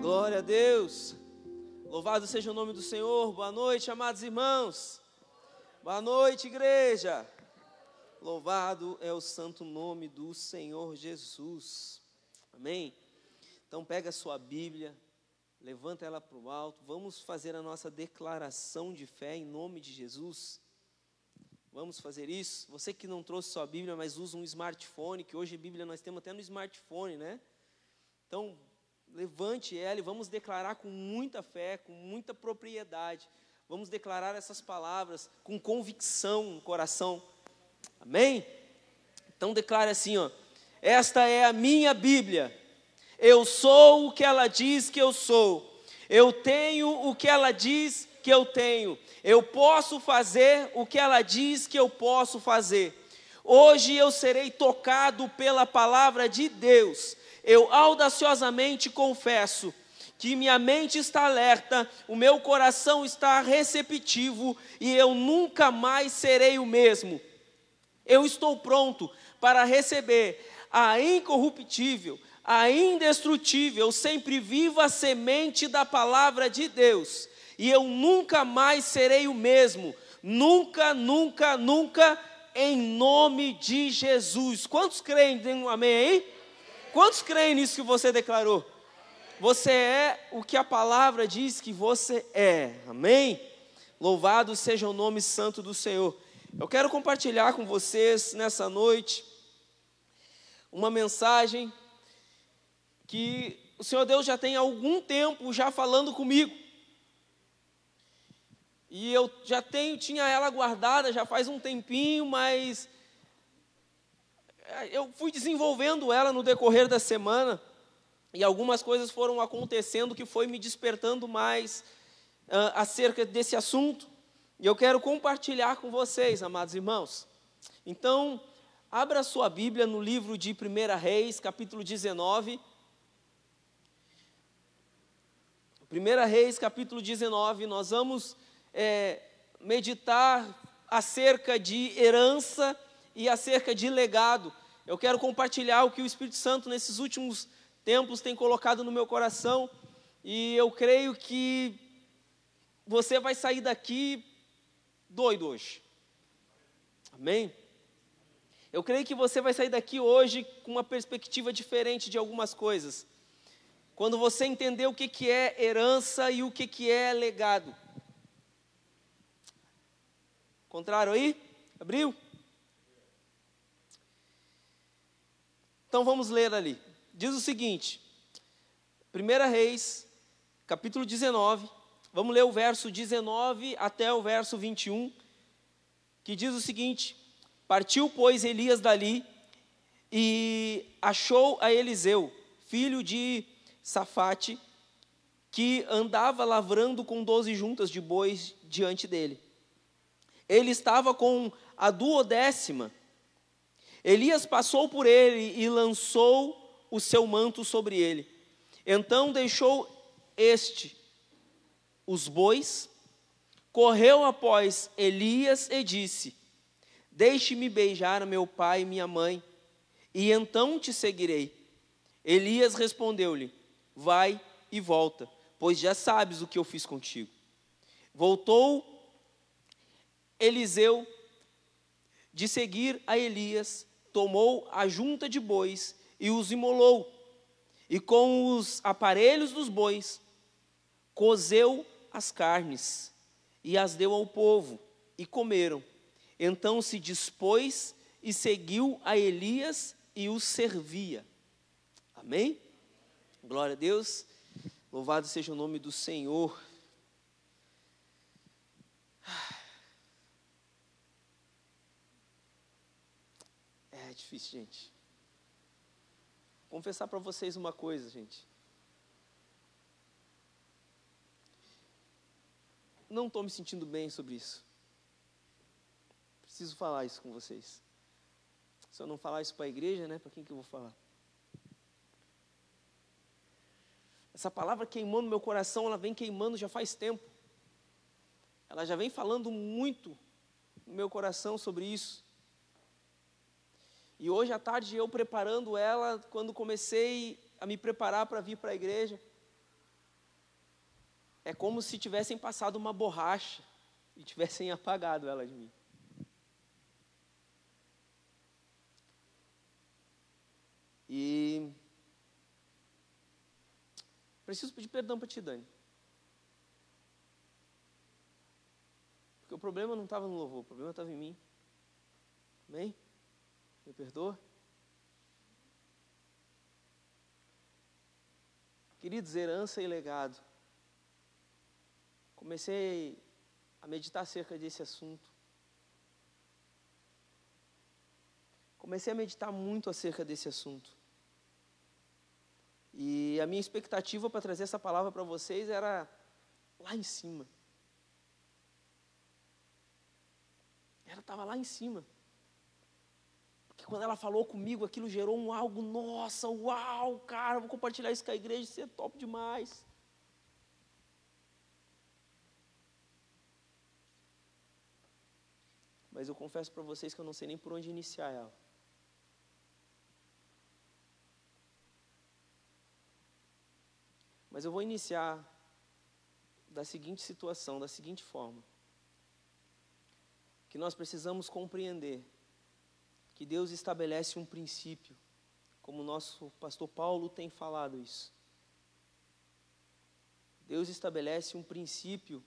Glória a Deus. Louvado seja o nome do Senhor. Boa noite, amados irmãos. Boa noite, igreja. Louvado é o santo nome do Senhor Jesus. Amém. Então pega a sua Bíblia, levanta ela para o alto. Vamos fazer a nossa declaração de fé em nome de Jesus. Vamos fazer isso. Você que não trouxe sua Bíblia, mas usa um smartphone, que hoje a Bíblia nós temos até no smartphone, né? Então, levante ela e vamos declarar com muita fé, com muita propriedade. Vamos declarar essas palavras com convicção no coração. Amém? Então declare assim, ó: Esta é a minha Bíblia. Eu sou o que ela diz que eu sou. Eu tenho o que ela diz que eu tenho. Eu posso fazer o que ela diz que eu posso fazer. Hoje eu serei tocado pela palavra de Deus. Eu audaciosamente confesso que minha mente está alerta, o meu coração está receptivo e eu nunca mais serei o mesmo. Eu estou pronto para receber a incorruptível, a indestrutível, sempre viva semente da palavra de Deus e eu nunca mais serei o mesmo. Nunca, nunca, nunca, em nome de Jesus. Quantos creem? amém aí? Quantos creem nisso que você declarou? Você é o que a palavra diz que você é. Amém? Louvado seja o nome santo do Senhor. Eu quero compartilhar com vocês nessa noite uma mensagem que o Senhor Deus já tem algum tempo já falando comigo. E eu já tenho, tinha ela guardada já faz um tempinho, mas eu fui desenvolvendo ela no decorrer da semana e algumas coisas foram acontecendo que foi me despertando mais uh, acerca desse assunto. E eu quero compartilhar com vocês, amados irmãos. Então, abra sua Bíblia no livro de 1 Reis, capítulo 19. 1 Reis, capítulo 19, nós vamos é, meditar acerca de herança e acerca de legado. Eu quero compartilhar o que o Espírito Santo nesses últimos tempos tem colocado no meu coração e eu creio que você vai sair daqui doido hoje. Amém? Eu creio que você vai sair daqui hoje com uma perspectiva diferente de algumas coisas. Quando você entender o que, que é herança e o que, que é legado. Contrário aí? Abriu? Então vamos ler ali. Diz o seguinte: 1 Reis, capítulo 19, vamos ler o verso 19 até o verso 21, que diz o seguinte: Partiu, pois, Elias dali e achou a Eliseu, filho de Safate, que andava lavrando com doze juntas de bois diante dele ele estava com a duodécima. Elias passou por ele e lançou o seu manto sobre ele. Então deixou este os bois, correu após Elias e disse: Deixe-me beijar meu pai e minha mãe, e então te seguirei. Elias respondeu-lhe: Vai e volta, pois já sabes o que eu fiz contigo. Voltou Eliseu, de seguir a Elias, tomou a junta de bois e os imolou, e com os aparelhos dos bois, cozeu as carnes e as deu ao povo, e comeram. Então se dispôs e seguiu a Elias e o servia. Amém? Glória a Deus. Louvado seja o nome do Senhor. Difícil, gente. Confessar para vocês uma coisa, gente. Não estou me sentindo bem sobre isso. Preciso falar isso com vocês. Se eu não falar isso para a igreja, né? Para quem que eu vou falar? Essa palavra queimou no meu coração, ela vem queimando já faz tempo. Ela já vem falando muito no meu coração sobre isso. E hoje à tarde eu preparando ela, quando comecei a me preparar para vir para a igreja, é como se tivessem passado uma borracha e tivessem apagado ela de mim. E preciso pedir perdão para ti, Dani. Porque o problema não estava no louvor, o problema estava em mim. Amém? Me perdoa? Queridos, herança e legado. Comecei a meditar acerca desse assunto. Comecei a meditar muito acerca desse assunto. E a minha expectativa para trazer essa palavra para vocês era lá em cima. Ela estava lá em cima. Quando ela falou comigo, aquilo gerou um algo, nossa, uau, cara, vou compartilhar isso com a igreja, isso é top demais. Mas eu confesso para vocês que eu não sei nem por onde iniciar ela. Mas eu vou iniciar da seguinte situação, da seguinte forma: que nós precisamos compreender que Deus estabelece um princípio, como o nosso pastor Paulo tem falado isso. Deus estabelece um princípio,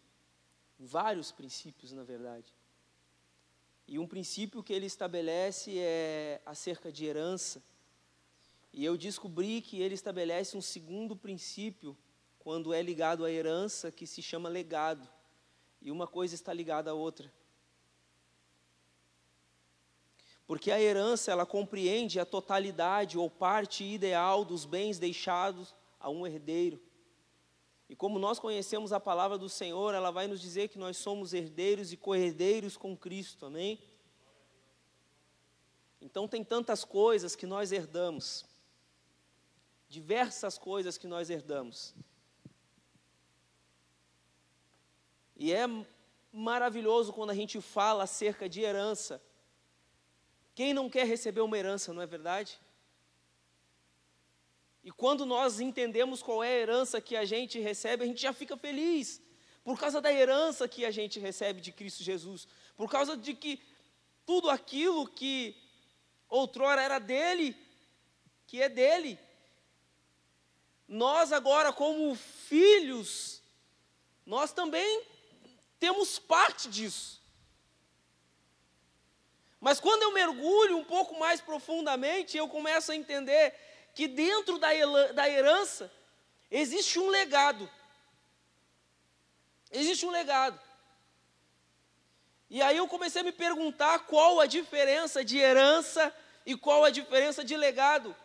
vários princípios, na verdade, e um princípio que ele estabelece é acerca de herança. E eu descobri que ele estabelece um segundo princípio quando é ligado à herança, que se chama legado. E uma coisa está ligada à outra. Porque a herança, ela compreende a totalidade ou parte ideal dos bens deixados a um herdeiro. E como nós conhecemos a palavra do Senhor, ela vai nos dizer que nós somos herdeiros e co-herdeiros com Cristo, amém? Então tem tantas coisas que nós herdamos, diversas coisas que nós herdamos. E é maravilhoso quando a gente fala acerca de herança. Quem não quer receber uma herança, não é verdade? E quando nós entendemos qual é a herança que a gente recebe, a gente já fica feliz, por causa da herança que a gente recebe de Cristo Jesus, por causa de que tudo aquilo que outrora era dele, que é dele. Nós agora, como filhos, nós também temos parte disso. Mas quando eu mergulho um pouco mais profundamente, eu começo a entender que dentro da, da herança existe um legado. Existe um legado. E aí eu comecei a me perguntar qual a diferença de herança e qual a diferença de legado.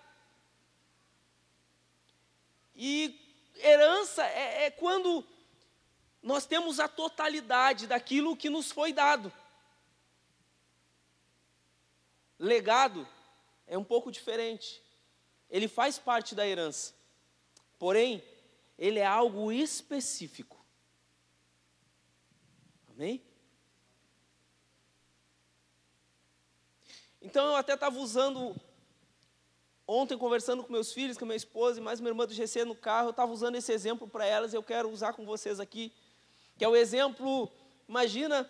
E herança é, é quando nós temos a totalidade daquilo que nos foi dado. Legado é um pouco diferente. Ele faz parte da herança. Porém, ele é algo específico. Amém? Então eu até estava usando, ontem conversando com meus filhos, com minha esposa e mais minha irmã do GC no carro, eu estava usando esse exemplo para elas eu quero usar com vocês aqui, que é o exemplo, imagina,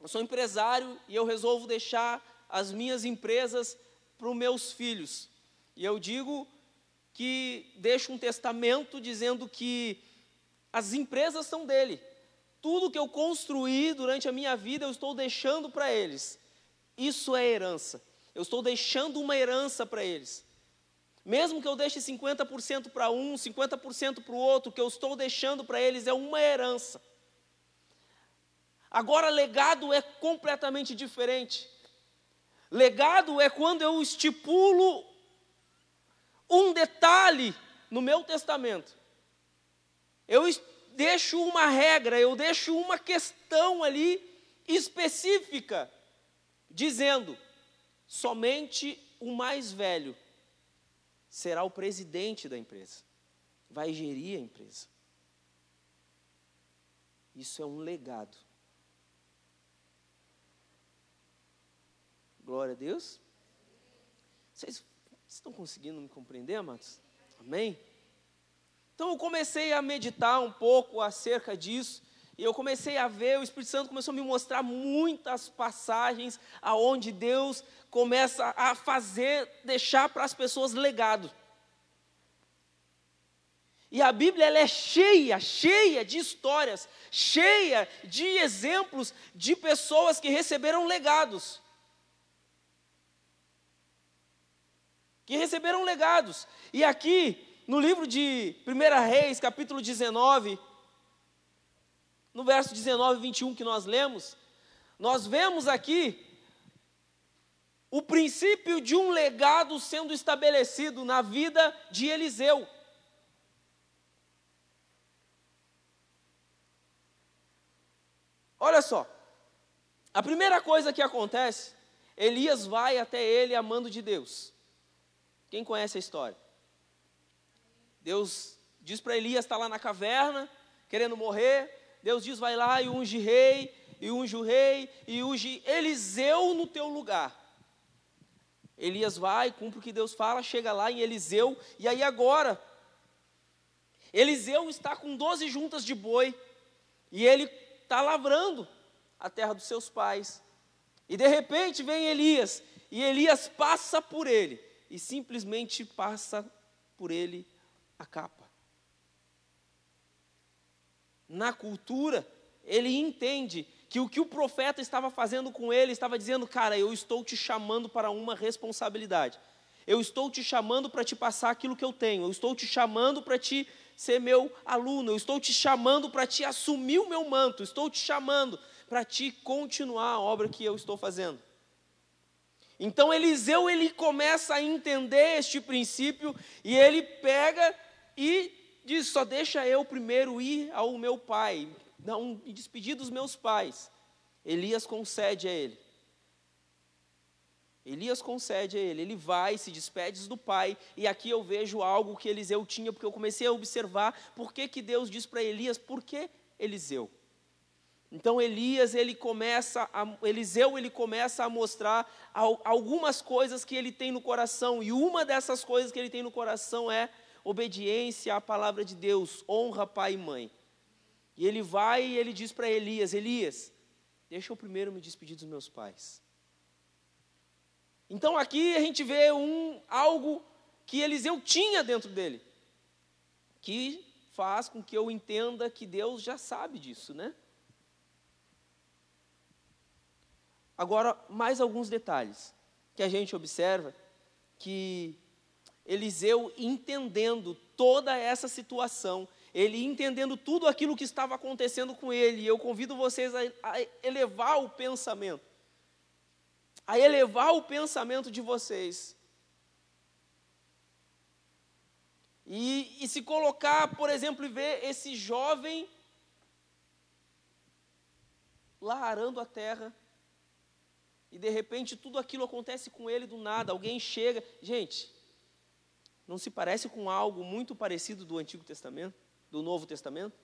eu sou empresário e eu resolvo deixar as minhas empresas para os meus filhos. E eu digo que deixo um testamento dizendo que as empresas são dele. Tudo que eu construí durante a minha vida eu estou deixando para eles. Isso é herança. Eu estou deixando uma herança para eles. Mesmo que eu deixe 50% para um, 50% para o outro, o que eu estou deixando para eles é uma herança. Agora, legado é completamente diferente. Legado é quando eu estipulo um detalhe no meu testamento. Eu deixo uma regra, eu deixo uma questão ali específica, dizendo: somente o mais velho será o presidente da empresa, vai gerir a empresa. Isso é um legado. Glória a Deus. Vocês estão conseguindo me compreender, amados? Amém? Então eu comecei a meditar um pouco acerca disso, e eu comecei a ver, o Espírito Santo começou a me mostrar muitas passagens aonde Deus começa a fazer, deixar para as pessoas legado. E a Bíblia ela é cheia, cheia de histórias, cheia de exemplos de pessoas que receberam legados. Que receberam legados. E aqui, no livro de 1 Reis, capítulo 19, no verso 19 e 21 que nós lemos, nós vemos aqui o princípio de um legado sendo estabelecido na vida de Eliseu. Olha só, a primeira coisa que acontece, Elias vai até ele amando de Deus. Quem conhece a história? Deus diz para Elias, está lá na caverna, querendo morrer. Deus diz, vai lá e unge rei, e unge o rei, e unge Eliseu no teu lugar. Elias vai, cumpre o que Deus fala, chega lá em Eliseu, e aí agora, Eliseu está com 12 juntas de boi, e ele está lavrando a terra dos seus pais. E de repente vem Elias, e Elias passa por ele, e simplesmente passa por ele a capa. Na cultura, ele entende que o que o profeta estava fazendo com ele, estava dizendo, cara, eu estou te chamando para uma responsabilidade. Eu estou te chamando para te passar aquilo que eu tenho. Eu estou te chamando para te ser meu aluno, eu estou te chamando para te assumir o meu manto, estou te chamando para te continuar a obra que eu estou fazendo. Então Eliseu ele começa a entender este princípio e ele pega e diz: só deixa eu primeiro ir ao meu pai, não me despedir dos meus pais. Elias concede a ele. Elias concede a ele, ele vai, se despede do pai, e aqui eu vejo algo que Eliseu tinha, porque eu comecei a observar por que, que Deus diz para Elias, por que Eliseu? Então Elias, ele começa, a, Eliseu, ele começa a mostrar algumas coisas que ele tem no coração, e uma dessas coisas que ele tem no coração é obediência à palavra de Deus, honra pai e mãe. E ele vai e ele diz para Elias, Elias, deixa eu primeiro me despedir dos meus pais. Então aqui a gente vê um algo que Eliseu tinha dentro dele, que faz com que eu entenda que Deus já sabe disso, né? Agora, mais alguns detalhes que a gente observa que Eliseu entendendo toda essa situação, ele entendendo tudo aquilo que estava acontecendo com ele, eu convido vocês a, a elevar o pensamento a elevar o pensamento de vocês. E, e se colocar, por exemplo, e ver esse jovem lá arando a terra, e de repente tudo aquilo acontece com ele do nada, alguém chega. Gente, não se parece com algo muito parecido do Antigo Testamento, do Novo Testamento?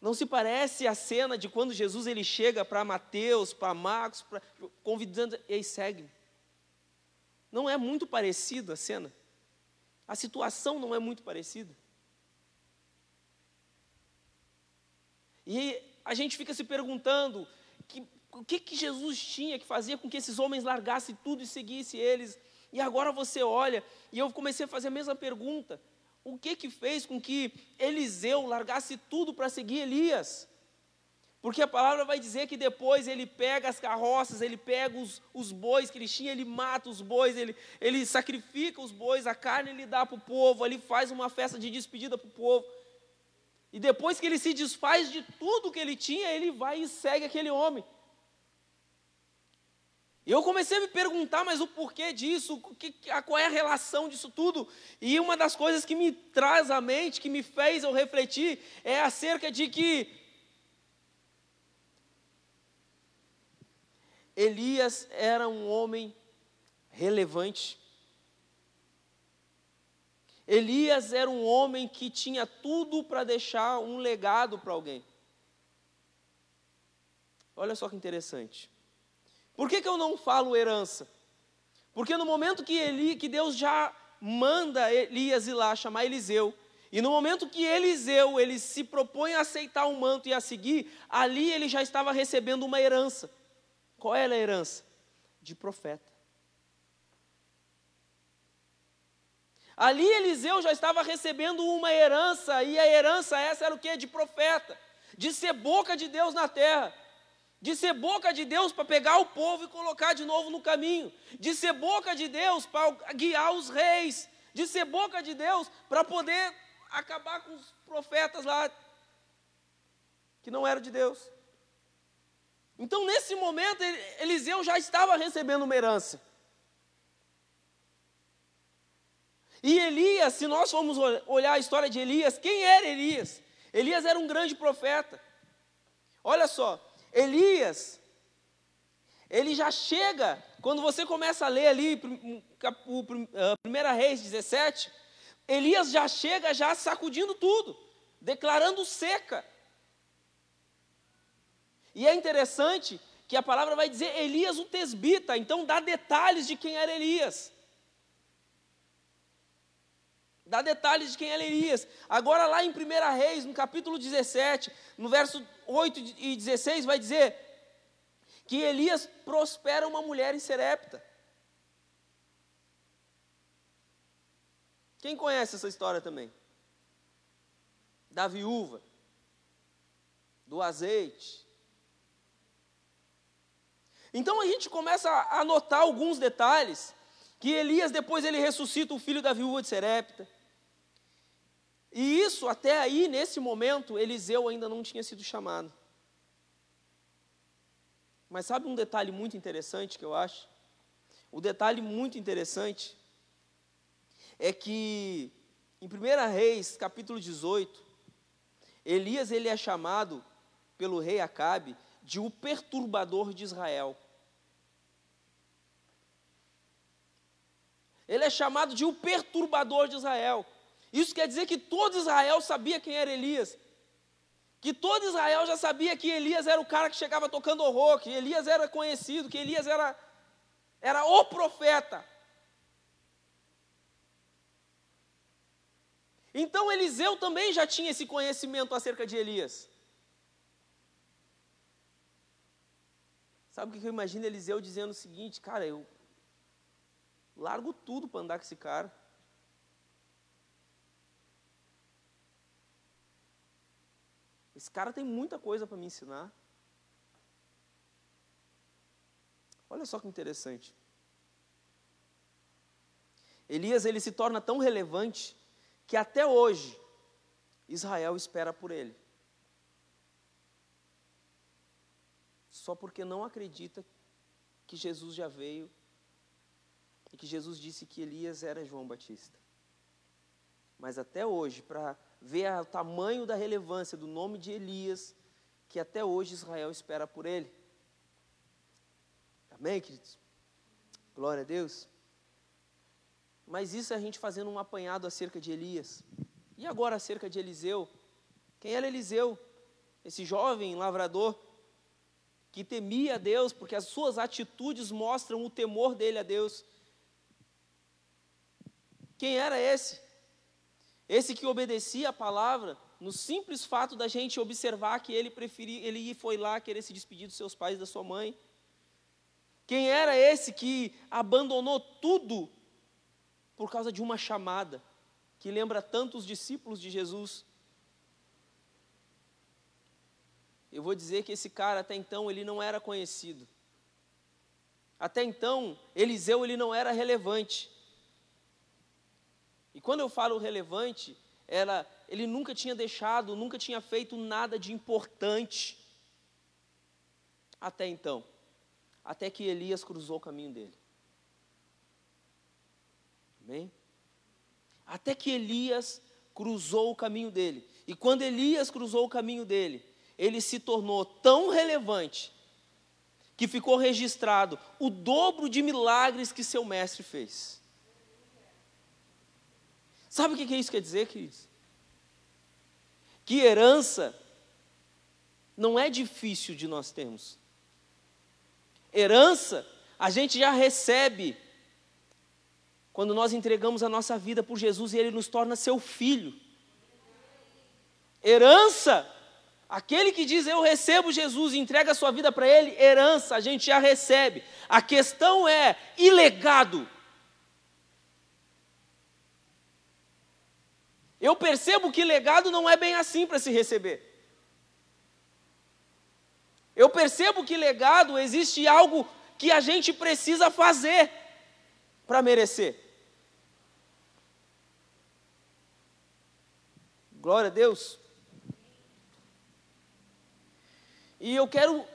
Não se parece a cena de quando Jesus ele chega para Mateus, para Marcos, pra, convidando, ei, segue. Não é muito parecida a cena. A situação não é muito parecida. E a gente fica se perguntando que, o que, que Jesus tinha que fazia com que esses homens largassem tudo e seguissem eles. E agora você olha, e eu comecei a fazer a mesma pergunta o que que fez com que Eliseu largasse tudo para seguir Elias? Porque a palavra vai dizer que depois ele pega as carroças, ele pega os, os bois que ele tinha, ele mata os bois, ele, ele sacrifica os bois, a carne ele dá para o povo, ele faz uma festa de despedida para o povo. E depois que ele se desfaz de tudo que ele tinha, ele vai e segue aquele homem. E eu comecei a me perguntar, mas o porquê disso, que, qual é a relação disso tudo? E uma das coisas que me traz à mente, que me fez eu refletir, é acerca de que Elias era um homem relevante. Elias era um homem que tinha tudo para deixar um legado para alguém. Olha só que interessante. Por que, que eu não falo herança? Porque no momento que Eli, que Deus já manda Elias ir lá chamar Eliseu. E no momento que Eliseu ele se propõe a aceitar o manto e a seguir, ali ele já estava recebendo uma herança. Qual era a herança? De profeta. Ali Eliseu já estava recebendo uma herança, e a herança essa era o que? De profeta, de ser boca de Deus na terra, de ser boca de Deus para pegar o povo e colocar de novo no caminho, de ser boca de Deus para guiar os reis, de ser boca de Deus para poder acabar com os profetas lá que não eram de Deus. Então, nesse momento, Eliseu já estava recebendo uma herança. E Elias, se nós formos olhar a história de Elias, quem era Elias? Elias era um grande profeta. Olha só, Elias, ele já chega, quando você começa a ler ali, o 1 ah, Reis 17, Elias já chega já sacudindo tudo, declarando seca. E é interessante que a palavra vai dizer Elias o tesbita, então dá detalhes de quem era Elias dá detalhes de quem era Elias. Agora, lá em 1 Reis, no capítulo 17, no verso 8 e 16, vai dizer que Elias prospera uma mulher em Serepta. Quem conhece essa história também? Da viúva, do azeite. Então a gente começa a notar alguns detalhes que Elias depois ele ressuscita o filho da viúva de Serepta. E isso, até aí, nesse momento, Eliseu ainda não tinha sido chamado. Mas sabe um detalhe muito interessante que eu acho? O detalhe muito interessante é que em 1 Reis, capítulo 18, Elias ele é chamado pelo rei Acabe de o perturbador de Israel. Ele é chamado de o perturbador de Israel. Isso quer dizer que todo Israel sabia quem era Elias. Que todo Israel já sabia que Elias era o cara que chegava tocando horror, que Elias era conhecido, que Elias era, era o profeta. Então Eliseu também já tinha esse conhecimento acerca de Elias. Sabe o que eu imagino Eliseu dizendo o seguinte, cara, eu largo tudo para andar com esse cara. Esse cara tem muita coisa para me ensinar. Olha só que interessante. Elias ele se torna tão relevante que até hoje Israel espera por ele. Só porque não acredita que Jesus já veio e que Jesus disse que Elias era João Batista. Mas até hoje, para ver o tamanho da relevância do nome de Elias, que até hoje Israel espera por ele. Amém, queridos? Glória a Deus. Mas isso é a gente fazendo um apanhado acerca de Elias. E agora acerca de Eliseu? Quem era Eliseu? Esse jovem lavrador que temia a Deus, porque as suas atitudes mostram o temor dele a Deus. Quem era esse? Esse que obedecia a palavra, no simples fato da gente observar que ele preferia, ele foi lá querer se despedir dos seus pais e da sua mãe. Quem era esse que abandonou tudo por causa de uma chamada, que lembra tanto os discípulos de Jesus? Eu vou dizer que esse cara até então ele não era conhecido. Até então, Eliseu ele não era relevante. E quando eu falo relevante, era, ele nunca tinha deixado, nunca tinha feito nada de importante até então. Até que Elias cruzou o caminho dele. Amém? Até que Elias cruzou o caminho dele. E quando Elias cruzou o caminho dele, ele se tornou tão relevante que ficou registrado o dobro de milagres que seu mestre fez. Sabe o que isso quer dizer, queridos? Que herança não é difícil de nós termos. Herança a gente já recebe quando nós entregamos a nossa vida por Jesus e Ele nos torna seu filho. Herança, aquele que diz eu recebo Jesus e entrega a sua vida para Ele, herança, a gente já recebe. A questão é, e legado? Eu percebo que legado não é bem assim para se receber. Eu percebo que legado existe algo que a gente precisa fazer para merecer. Glória a Deus. E eu quero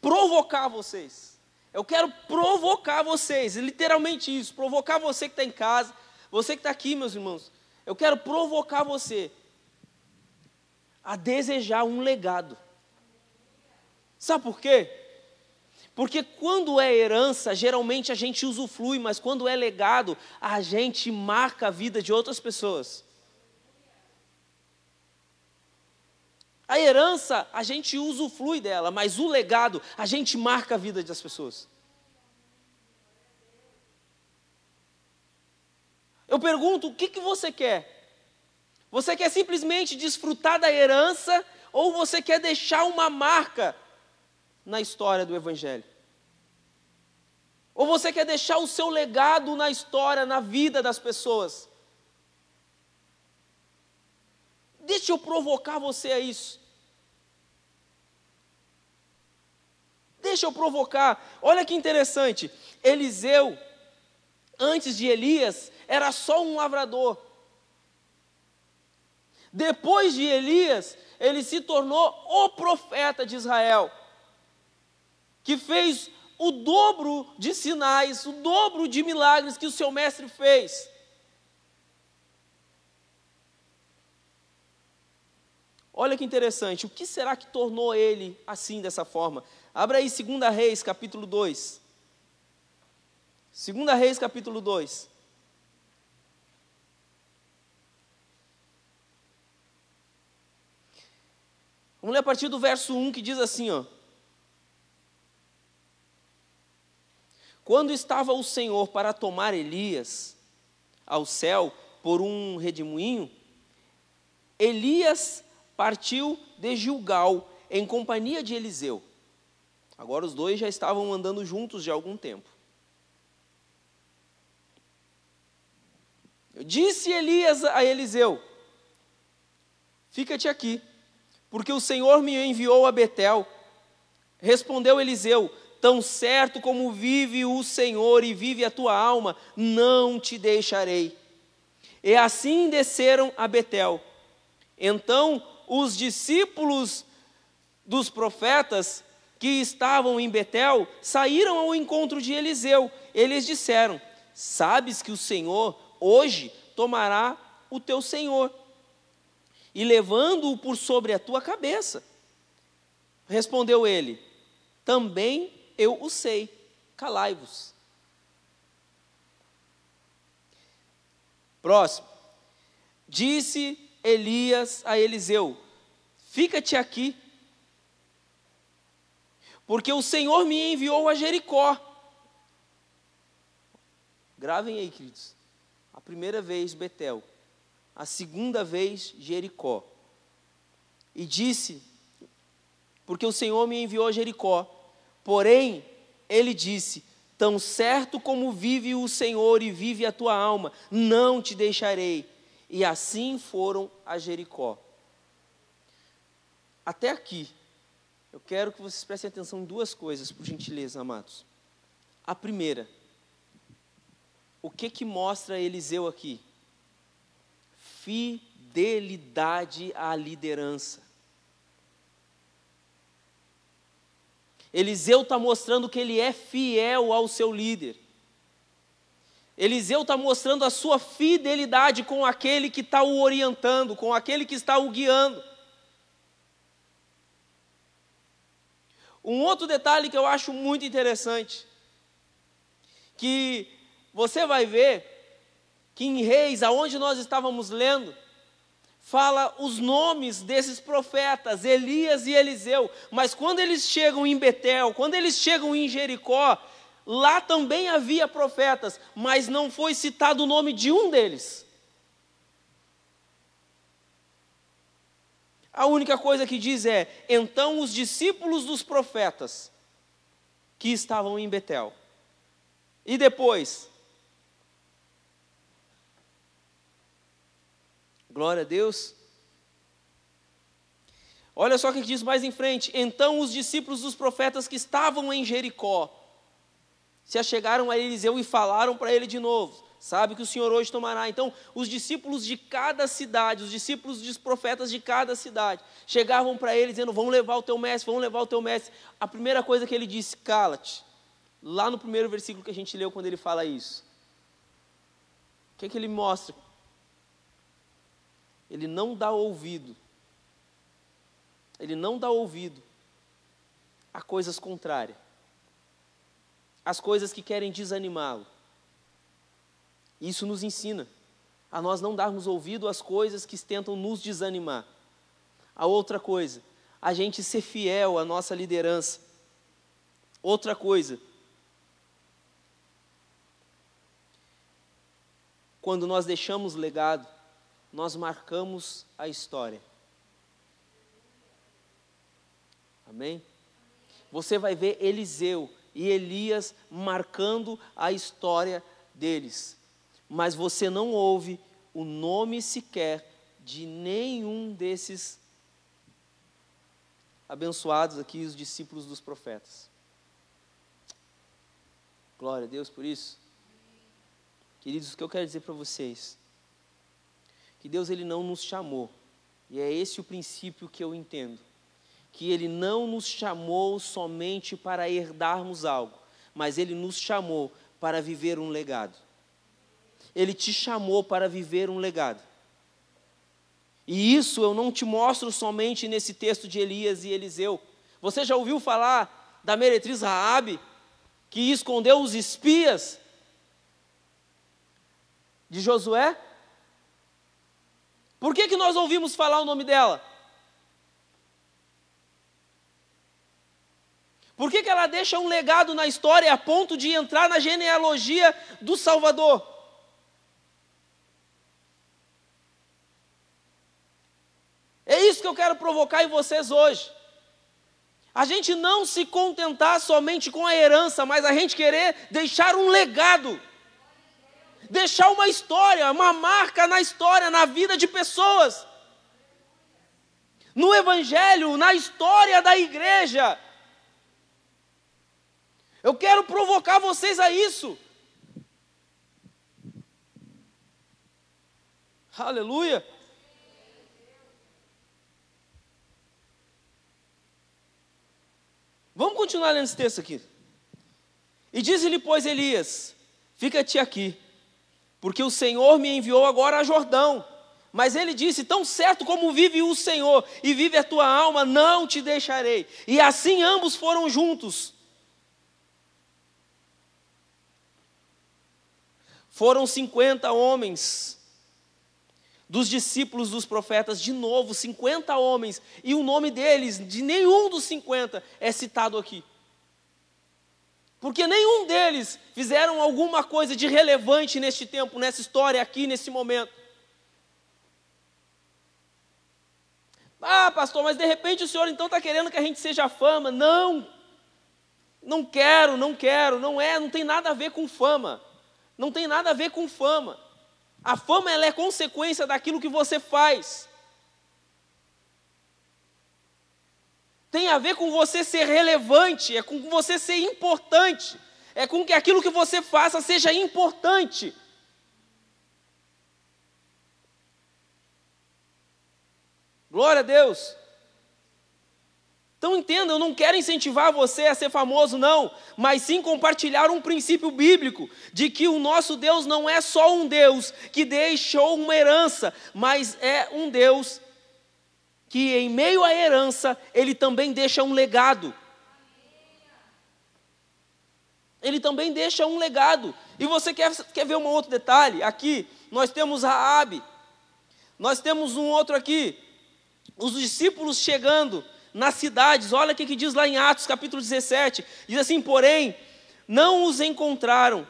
provocar vocês. Eu quero provocar vocês, literalmente isso, provocar você que está em casa, você que está aqui, meus irmãos. Eu quero provocar você a desejar um legado. Sabe por quê? Porque quando é herança, geralmente a gente usufrui, mas quando é legado, a gente marca a vida de outras pessoas. A herança, a gente usufrui dela, mas o legado, a gente marca a vida das pessoas. Eu pergunto, o que, que você quer? Você quer simplesmente desfrutar da herança ou você quer deixar uma marca na história do Evangelho? Ou você quer deixar o seu legado na história, na vida das pessoas? Deixa eu provocar você a isso. Deixa eu provocar. Olha que interessante. Eliseu, antes de Elias, era só um lavrador. Depois de Elias, ele se tornou o profeta de Israel que fez o dobro de sinais, o dobro de milagres que o seu mestre fez. Olha que interessante, o que será que tornou ele assim, dessa forma? Abra aí 2 Reis, capítulo 2. 2 Reis, capítulo 2. Vamos ler a partir do verso 1 que diz assim, ó. Quando estava o Senhor para tomar Elias ao céu por um redemoinho, Elias partiu de Gilgal em companhia de Eliseu. Agora os dois já estavam andando juntos de algum tempo. Disse Elias a Eliseu: Fica-te aqui, porque o Senhor me enviou a Betel. Respondeu Eliseu: Tão certo como vive o Senhor e vive a tua alma, não te deixarei. E assim desceram a Betel. Então os discípulos dos profetas que estavam em Betel saíram ao encontro de Eliseu. Eles disseram: Sabes que o Senhor hoje tomará o teu senhor e levando-o por sobre a tua cabeça. Respondeu ele: Também eu o sei, calai-vos. Próximo. Disse Elias a Eliseu: Fica-te aqui, porque o Senhor me enviou a Jericó. Gravem aí, queridos. Primeira vez Betel, a segunda vez Jericó. E disse: Porque o Senhor me enviou a Jericó. Porém, ele disse: Tão certo como vive o Senhor e vive a tua alma, não te deixarei. E assim foram a Jericó. Até aqui, eu quero que vocês prestem atenção em duas coisas, por gentileza, amados. A primeira, o que que mostra Eliseu aqui? Fidelidade à liderança. Eliseu está mostrando que ele é fiel ao seu líder. Eliseu está mostrando a sua fidelidade com aquele que está o orientando, com aquele que está o guiando. Um outro detalhe que eu acho muito interessante, que você vai ver que em Reis, aonde nós estávamos lendo, fala os nomes desses profetas, Elias e Eliseu, mas quando eles chegam em Betel, quando eles chegam em Jericó, Lá também havia profetas, mas não foi citado o nome de um deles. A única coisa que diz é: então os discípulos dos profetas que estavam em Betel. E depois, glória a Deus. Olha só o que diz mais em frente. Então os discípulos dos profetas que estavam em Jericó se achegaram a Eliseu e falaram para ele de novo: Sabe que o Senhor hoje tomará. Então, os discípulos de cada cidade, os discípulos dos profetas de cada cidade, chegavam para ele dizendo: Vamos levar o teu mestre, vamos levar o teu mestre. A primeira coisa que ele disse: Cala-te. Lá no primeiro versículo que a gente leu, quando ele fala isso. O que, é que ele mostra? Ele não dá ouvido. Ele não dá ouvido a coisas contrárias as coisas que querem desanimá-lo. Isso nos ensina a nós não darmos ouvido às coisas que tentam nos desanimar. A outra coisa, a gente ser fiel à nossa liderança. Outra coisa, quando nós deixamos legado, nós marcamos a história. Amém? Você vai ver Eliseu e Elias marcando a história deles. Mas você não ouve o nome sequer de nenhum desses abençoados aqui, os discípulos dos profetas. Glória a Deus por isso. Queridos, o que eu quero dizer para vocês? Que Deus ele não nos chamou, e é esse o princípio que eu entendo que Ele não nos chamou somente para herdarmos algo, mas Ele nos chamou para viver um legado. Ele te chamou para viver um legado. E isso eu não te mostro somente nesse texto de Elias e Eliseu. Você já ouviu falar da meretriz Raabe, que escondeu os espias de Josué? Por que, que nós ouvimos falar o nome dela? Por que, que ela deixa um legado na história a ponto de entrar na genealogia do Salvador? É isso que eu quero provocar em vocês hoje. A gente não se contentar somente com a herança, mas a gente querer deixar um legado. Deixar uma história, uma marca na história, na vida de pessoas. No Evangelho, na história da igreja. Eu quero provocar vocês a isso. Aleluia. Vamos continuar lendo esse texto aqui. E diz-lhe, pois, Elias: Fica-te aqui, porque o Senhor me enviou agora a Jordão. Mas ele disse: Tão certo como vive o Senhor e vive a tua alma, não te deixarei. E assim ambos foram juntos. Foram 50 homens dos discípulos dos profetas, de novo, 50 homens, e o nome deles, de nenhum dos 50, é citado aqui. Porque nenhum deles fizeram alguma coisa de relevante neste tempo, nessa história, aqui, nesse momento. Ah, pastor, mas de repente o senhor então está querendo que a gente seja fama. Não, não quero, não quero, não é, não tem nada a ver com fama não tem nada a ver com fama. A fama ela é consequência daquilo que você faz. Tem a ver com você ser relevante, é com você ser importante, é com que aquilo que você faça seja importante. Glória a Deus. Então entenda, eu não quero incentivar você a ser famoso, não, mas sim compartilhar um princípio bíblico de que o nosso Deus não é só um Deus que deixou uma herança, mas é um Deus que, em meio à herança, ele também deixa um legado. Ele também deixa um legado. E você quer, quer ver um outro detalhe? Aqui, nós temos Raabe, nós temos um outro aqui, os discípulos chegando nas cidades. Olha o que, diz lá em Atos capítulo 17. Diz assim: porém, não os encontraram.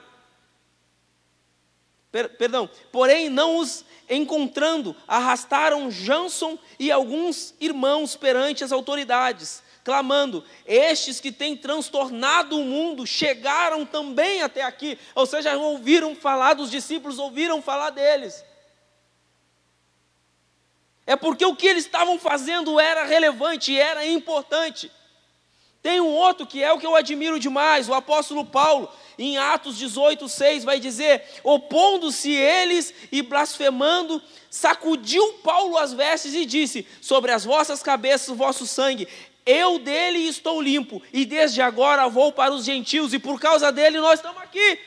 Per, perdão, porém, não os encontrando, arrastaram Jansson e alguns irmãos perante as autoridades, clamando: Estes que têm transtornado o mundo chegaram também até aqui. Ou seja, ouviram falar dos discípulos, ouviram falar deles. É porque o que eles estavam fazendo era relevante, era importante. Tem um outro que é o que eu admiro demais, o apóstolo Paulo, em Atos 18, 6, vai dizer: opondo-se eles e blasfemando, sacudiu Paulo as vestes e disse: Sobre as vossas cabeças o vosso sangue, eu dele estou limpo, e desde agora vou para os gentios, e por causa dele nós estamos aqui.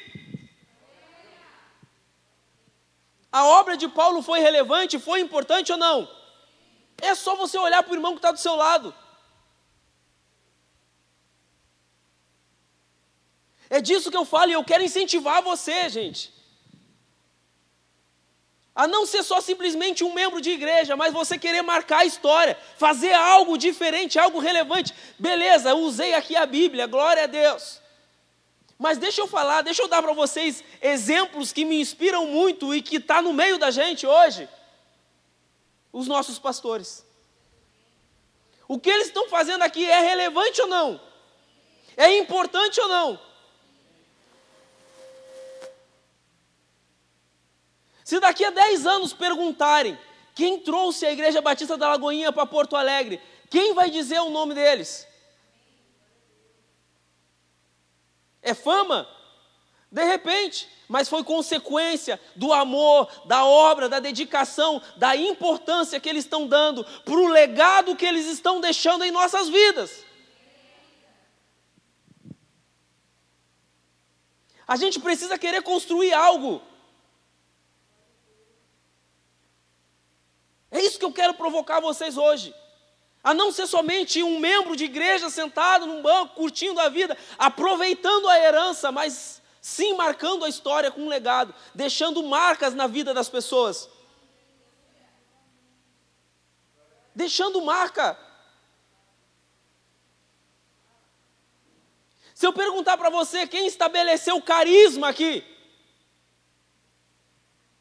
A obra de Paulo foi relevante, foi importante ou não? É só você olhar para o irmão que está do seu lado. É disso que eu falo e eu quero incentivar você, gente. A não ser só simplesmente um membro de igreja, mas você querer marcar a história, fazer algo diferente, algo relevante. Beleza, usei aqui a Bíblia, glória a Deus. Mas deixa eu falar, deixa eu dar para vocês exemplos que me inspiram muito e que está no meio da gente hoje. Os nossos pastores. O que eles estão fazendo aqui é relevante ou não? É importante ou não? Se daqui a 10 anos perguntarem quem trouxe a Igreja Batista da Lagoinha para Porto Alegre, quem vai dizer o nome deles? É fama? De repente, mas foi consequência do amor, da obra, da dedicação, da importância que eles estão dando para o legado que eles estão deixando em nossas vidas. A gente precisa querer construir algo. É isso que eu quero provocar vocês hoje. A não ser somente um membro de igreja sentado num banco, curtindo a vida, aproveitando a herança, mas sim marcando a história com um legado, deixando marcas na vida das pessoas. Deixando marca. Se eu perguntar para você quem estabeleceu o carisma aqui,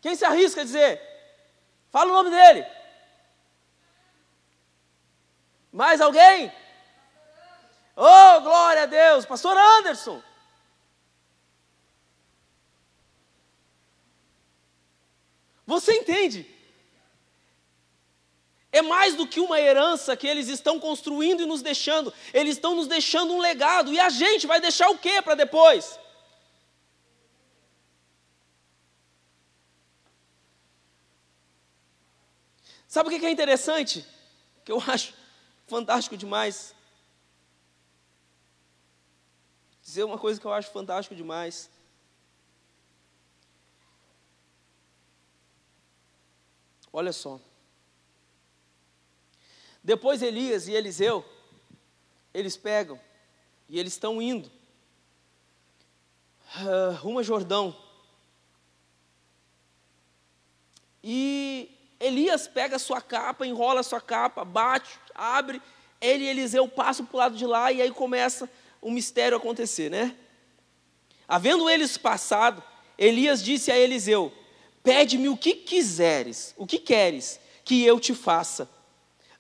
quem se arrisca a dizer? Fala o nome dele. Mais alguém? Oh, glória a Deus! Pastor Anderson. Você entende? É mais do que uma herança que eles estão construindo e nos deixando. Eles estão nos deixando um legado. E a gente vai deixar o que para depois? Sabe o que é interessante? Que eu acho fantástico demais. Dizer uma coisa que eu acho fantástico demais. Olha só. Depois Elias e Eliseu, eles pegam e eles estão indo uh, rumo a Jordão. E Elias pega a sua capa, enrola a sua capa, bate, abre, ele e Eliseu passam para o lado de lá e aí começa o mistério acontecer, né? Havendo eles passado, Elias disse a Eliseu: Pede-me o que quiseres, o que queres que eu te faça,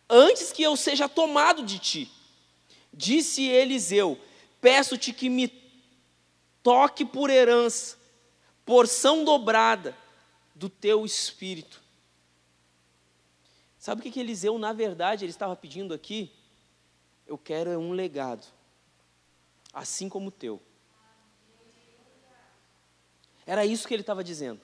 antes que eu seja tomado de ti. Disse Eliseu: Peço-te que me toque por herança, porção dobrada do teu espírito. Sabe o que, que Eliseu, na verdade, ele estava pedindo aqui? Eu quero um legado, assim como o teu. Era isso que ele estava dizendo.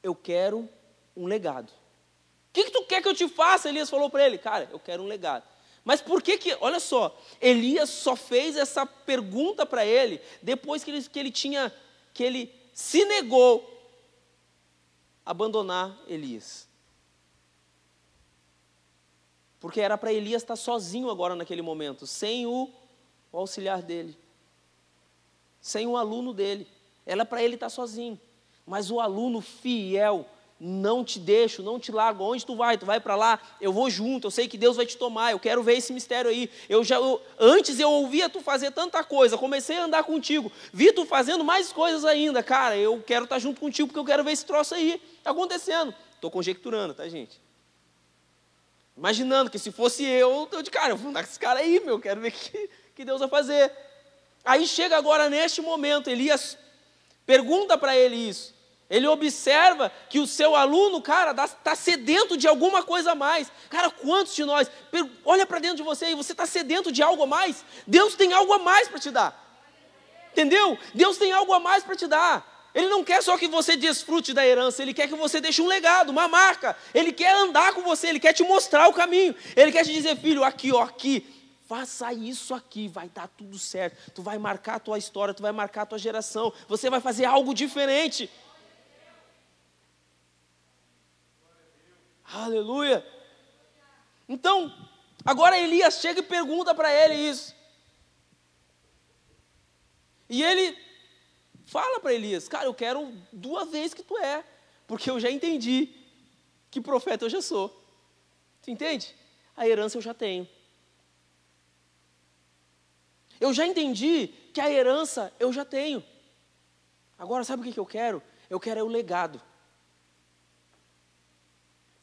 Eu quero um legado. O que, que tu quer que eu te faça? Elias falou para ele, cara, eu quero um legado. Mas por que que, olha só, Elias só fez essa pergunta para ele depois que ele, que ele tinha, que ele se negou a abandonar Elias. Porque era para Elias estar sozinho agora naquele momento, sem o, o auxiliar dele, sem o aluno dele. Era para ele estar sozinho. Mas o aluno fiel não te deixo, não te largo. Onde tu vai? Tu vai para lá? Eu vou junto. Eu sei que Deus vai te tomar. Eu quero ver esse mistério aí. Eu já eu, antes eu ouvia tu fazer tanta coisa. Comecei a andar contigo. Vi tu fazendo mais coisas ainda, cara. Eu quero estar tá junto contigo porque eu quero ver esse troço aí acontecendo. Estou conjecturando, tá, gente? Imaginando que se fosse eu, eu de cara, eu vou andar com esse cara aí, meu. Quero ver o que, que Deus vai fazer. Aí chega agora neste momento, Elias pergunta para ele isso. Ele observa que o seu aluno, cara, está sedento de alguma coisa a mais. Cara, quantos de nós? Olha para dentro de você e você está sedento de algo a mais? Deus tem algo a mais para te dar. Entendeu? Deus tem algo a mais para te dar. Ele não quer só que você desfrute da herança, ele quer que você deixe um legado, uma marca. Ele quer andar com você, ele quer te mostrar o caminho. Ele quer te dizer, filho, aqui, ó, aqui, faça isso aqui, vai dar tudo certo. Tu vai marcar a tua história, tu vai marcar a tua geração. Você vai fazer algo diferente. Aleluia. Então, agora Elias chega e pergunta para ele isso. E ele fala para Elias: Cara, eu quero duas vezes que tu é, porque eu já entendi que profeta eu já sou. Tu entende? A herança eu já tenho. Eu já entendi que a herança eu já tenho. Agora, sabe o que eu quero? Eu quero é o legado.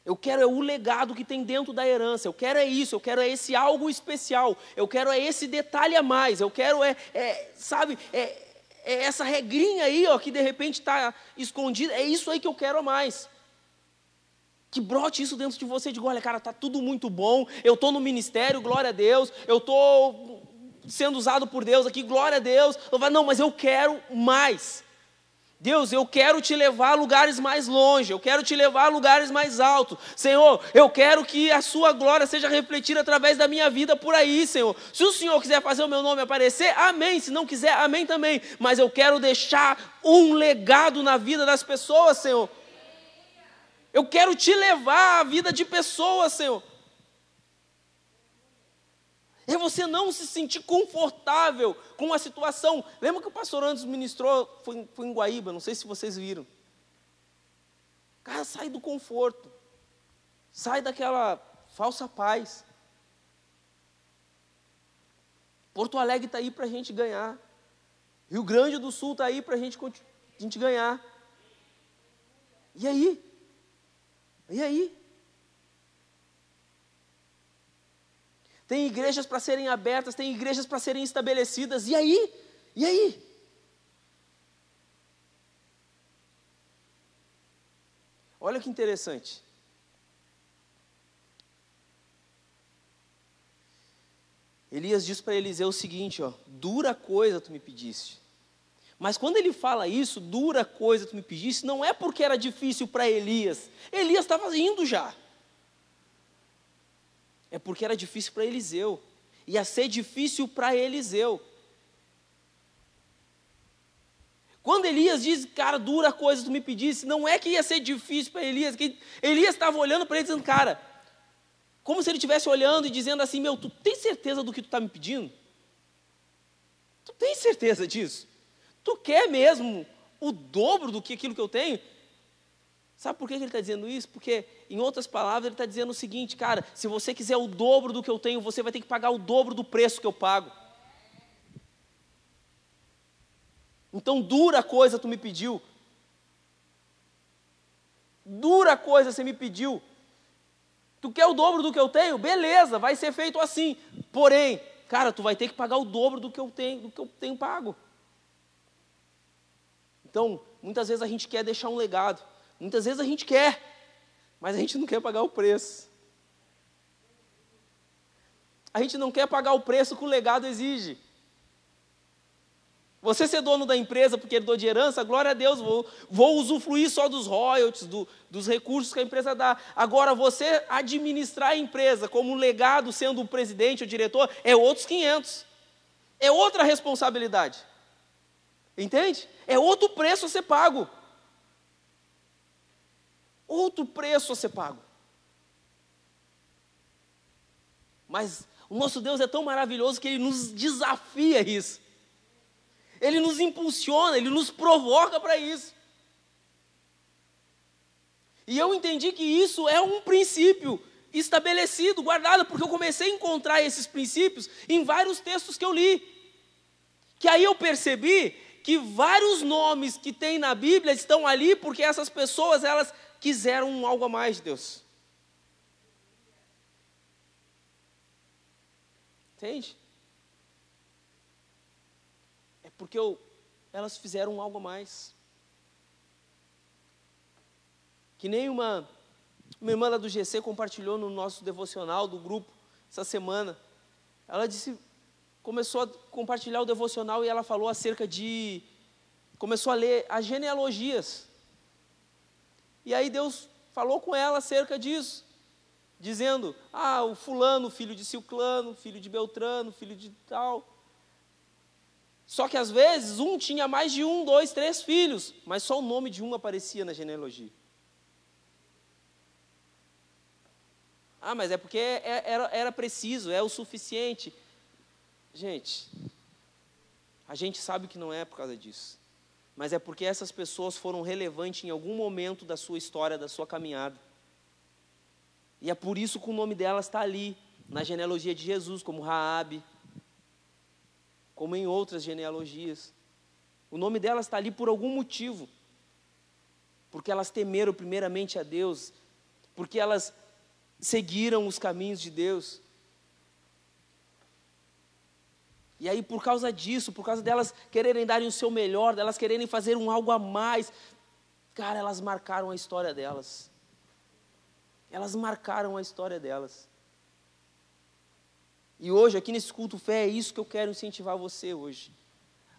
Eu quero é o legado que tem dentro da herança. Eu quero é isso. Eu quero é esse algo especial. Eu quero é esse detalhe a mais. Eu quero é, é sabe, é, é, essa regrinha aí, ó, que de repente está escondida. É isso aí que eu quero a mais. Que brote isso dentro de você. Diga, olha, cara, tá tudo muito bom. Eu estou no ministério, glória a Deus. Eu estou sendo usado por Deus aqui, glória a Deus. Não, mas eu quero mais. Deus, eu quero te levar a lugares mais longe, eu quero te levar a lugares mais altos. Senhor, eu quero que a sua glória seja refletida através da minha vida por aí, Senhor. Se o Senhor quiser fazer o meu nome aparecer, amém. Se não quiser, amém também. Mas eu quero deixar um legado na vida das pessoas, Senhor. Eu quero te levar a vida de pessoas, Senhor é você não se sentir confortável com a situação. Lembra que o pastor antes ministrou, foi, foi em Guaíba, não sei se vocês viram. Cara, sai do conforto, sai daquela falsa paz. Porto Alegre está aí para a gente ganhar. Rio Grande do Sul está aí para gente, a gente ganhar. E aí? E aí? Tem igrejas para serem abertas, tem igrejas para serem estabelecidas. E aí? E aí? Olha que interessante. Elias diz para Eliseu o seguinte, ó, dura coisa tu me pediste. Mas quando ele fala isso, dura coisa tu me pediste, não é porque era difícil para Elias. Elias estava indo já. É porque era difícil para Eliseu. Ia ser difícil para Eliseu. Quando Elias diz, cara, dura coisa tu me pedisse, não é que ia ser difícil para Elias, que Elias estava olhando para ele dizendo, cara, como se ele estivesse olhando e dizendo assim, meu, tu tem certeza do que tu está me pedindo? Tu tem certeza disso? Tu quer mesmo o dobro do que aquilo que eu tenho? Sabe por que ele está dizendo isso? Porque, em outras palavras, ele está dizendo o seguinte, cara: se você quiser o dobro do que eu tenho, você vai ter que pagar o dobro do preço que eu pago. Então, dura coisa tu me pediu. Dura coisa você me pediu. Tu quer o dobro do que eu tenho? Beleza, vai ser feito assim. Porém, cara, tu vai ter que pagar o dobro do que eu tenho, do que eu tenho pago. Então, muitas vezes a gente quer deixar um legado. Muitas vezes a gente quer, mas a gente não quer pagar o preço. A gente não quer pagar o preço que o legado exige. Você ser dono da empresa porque herdou de herança, glória a Deus, vou, vou usufruir só dos royalties, do, dos recursos que a empresa dá. Agora, você administrar a empresa como um legado, sendo o presidente, o diretor, é outros 500. É outra responsabilidade. Entende? É outro preço a ser pago outro preço a ser pago. Mas o nosso Deus é tão maravilhoso que ele nos desafia isso. Ele nos impulsiona, ele nos provoca para isso. E eu entendi que isso é um princípio estabelecido, guardado, porque eu comecei a encontrar esses princípios em vários textos que eu li. Que aí eu percebi que vários nomes que tem na Bíblia estão ali porque essas pessoas elas quiseram algo a mais de Deus. Entende? É porque eu, elas fizeram algo a mais. Que nem uma, uma irmã do GC compartilhou no nosso devocional do grupo essa semana. Ela disse, começou a compartilhar o devocional e ela falou acerca de, começou a ler as genealogias. E aí Deus falou com ela acerca disso dizendo: ah, o fulano, filho de Silclano, filho de Beltrano, filho de tal. Só que às vezes um tinha mais de um, dois, três filhos, mas só o nome de um aparecia na genealogia. Ah, mas é porque é, é, era, era preciso, é o suficiente. Gente, a gente sabe que não é por causa disso, mas é porque essas pessoas foram relevantes em algum momento da sua história, da sua caminhada. E é por isso que o nome delas está ali, na genealogia de Jesus, como Raabe, como em outras genealogias. O nome delas está ali por algum motivo. Porque elas temeram primeiramente a Deus, porque elas seguiram os caminhos de Deus. E aí, por causa disso, por causa delas quererem darem o seu melhor, delas quererem fazer um algo a mais, cara, elas marcaram a história delas. Elas marcaram a história delas. E hoje, aqui nesse culto fé, é isso que eu quero incentivar você hoje.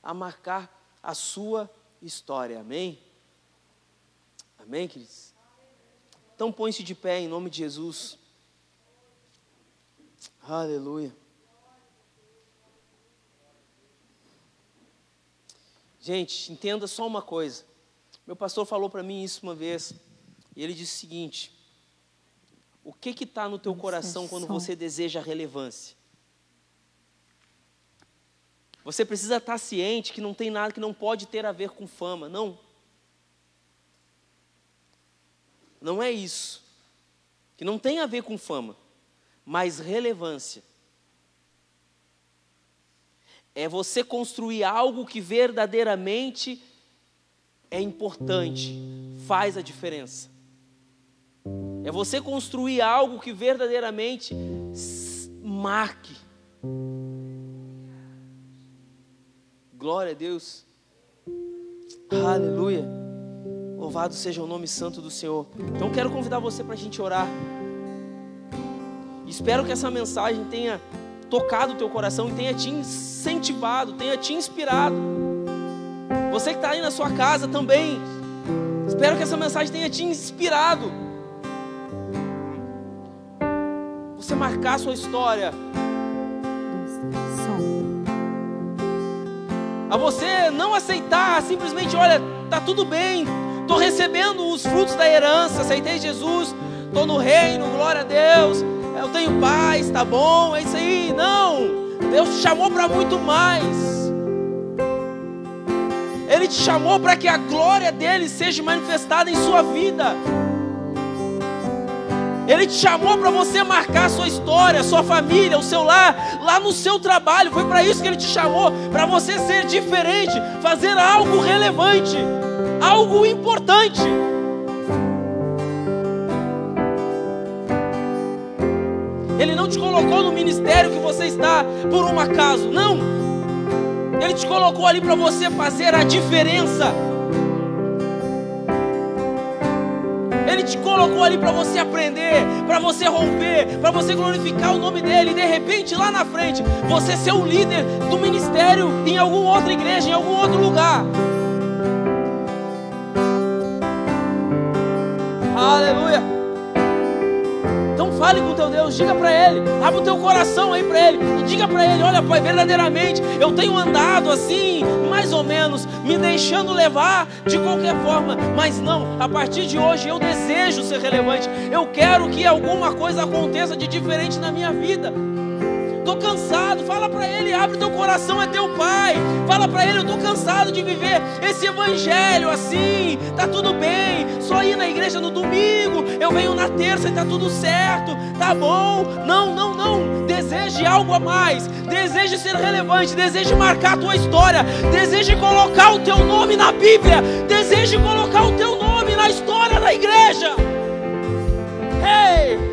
A marcar a sua história. Amém? Amém, queridos? Então põe-se de pé em nome de Jesus. Aleluia. Gente, entenda só uma coisa. Meu pastor falou para mim isso uma vez. E ele disse o seguinte: o que está no teu coração quando você deseja relevância? Você precisa estar tá ciente que não tem nada que não pode ter a ver com fama, não. Não é isso. Que não tem a ver com fama, mas relevância. É você construir algo que verdadeiramente é importante, faz a diferença. É você construir algo que verdadeiramente marque. Glória a Deus. Aleluia. Louvado seja o nome santo do Senhor. Então quero convidar você para a gente orar. Espero que essa mensagem tenha tocado o teu coração e tenha te incentivado, tenha te inspirado. Você que está aí na sua casa também. Espero que essa mensagem tenha te inspirado você marcar a sua história. A você não aceitar simplesmente, olha, tá tudo bem, estou recebendo os frutos da herança, aceitei Jesus, estou no reino, glória a Deus, eu tenho paz, tá bom, é isso aí. Não, Deus te chamou para muito mais. Ele te chamou para que a glória dele seja manifestada em sua vida. Ele te chamou para você marcar sua história, sua família, o seu lar, lá no seu trabalho. Foi para isso que ele te chamou, para você ser diferente, fazer algo relevante, algo importante. Ele não te colocou no ministério que você está por um acaso, não. Ele te colocou ali para você fazer a diferença. Ele te colocou ali para você aprender, para você romper, para você glorificar o nome dele. E de repente, lá na frente, você ser o líder do ministério em alguma outra igreja, em algum outro lugar. Aleluia. Então fale com teu Deus, diga para Ele, abra o teu coração aí para Ele e diga para Ele: Olha, Pai, verdadeiramente eu tenho andado assim, mais ou menos, me deixando levar de qualquer forma, mas não, a partir de hoje eu desejo ser relevante, eu quero que alguma coisa aconteça de diferente na minha vida. Tô cansado. Fala para ele, abre teu coração, é teu pai. Fala para ele, eu tô cansado de viver esse evangelho assim. Tá tudo bem. Só ir na igreja no domingo. Eu venho na terça e tá tudo certo. Tá bom? Não, não, não. Deseje algo a mais. Deseje ser relevante. Deseje marcar a tua história. Deseje colocar o teu nome na Bíblia. Deseje colocar o teu nome na história da igreja. Ei!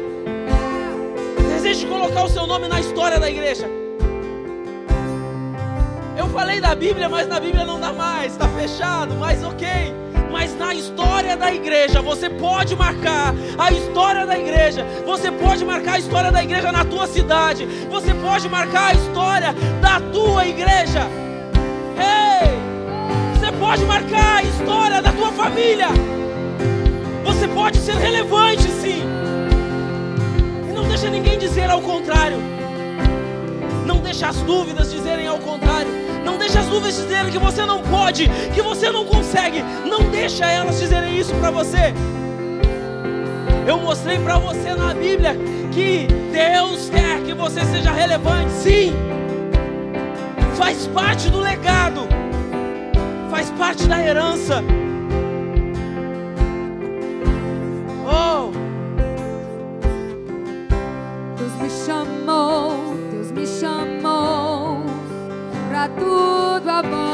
Deseje colocar o seu nome na história da igreja. Eu falei da Bíblia, mas na Bíblia não dá mais, está fechado, mas ok. Mas na história da igreja, você pode marcar a história da igreja, você pode marcar a história da igreja na tua cidade, você pode marcar a história da tua igreja. Ei! Você pode marcar a história da tua família. Você pode ser relevante, sim. Deixa ninguém dizer ao contrário. Não deixa as dúvidas dizerem ao contrário. Não deixa as dúvidas dizerem que você não pode, que você não consegue. Não deixa elas dizerem isso para você. Eu mostrei para você na Bíblia que Deus quer que você seja relevante, sim. Faz parte do legado. Faz parte da herança. Tudo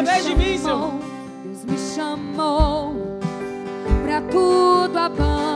através de mim, Senhor. Deus me chamou pra tudo abandonar.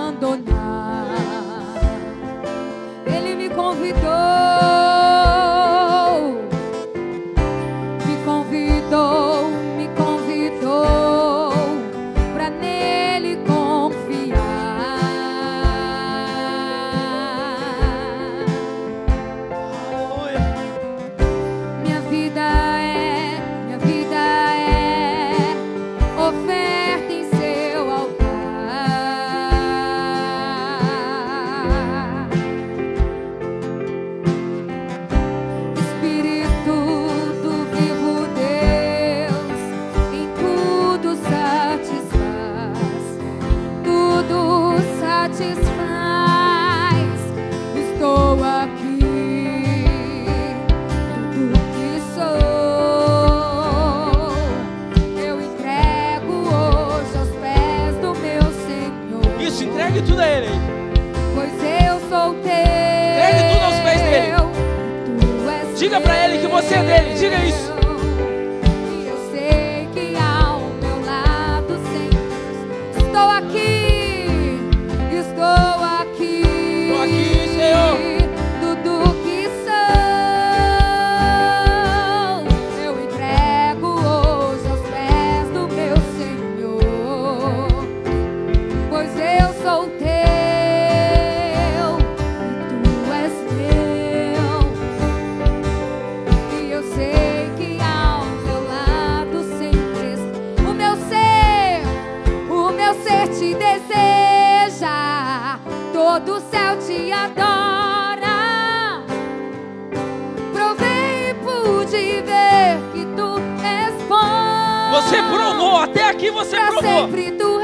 Você Pra provou. sempre tu.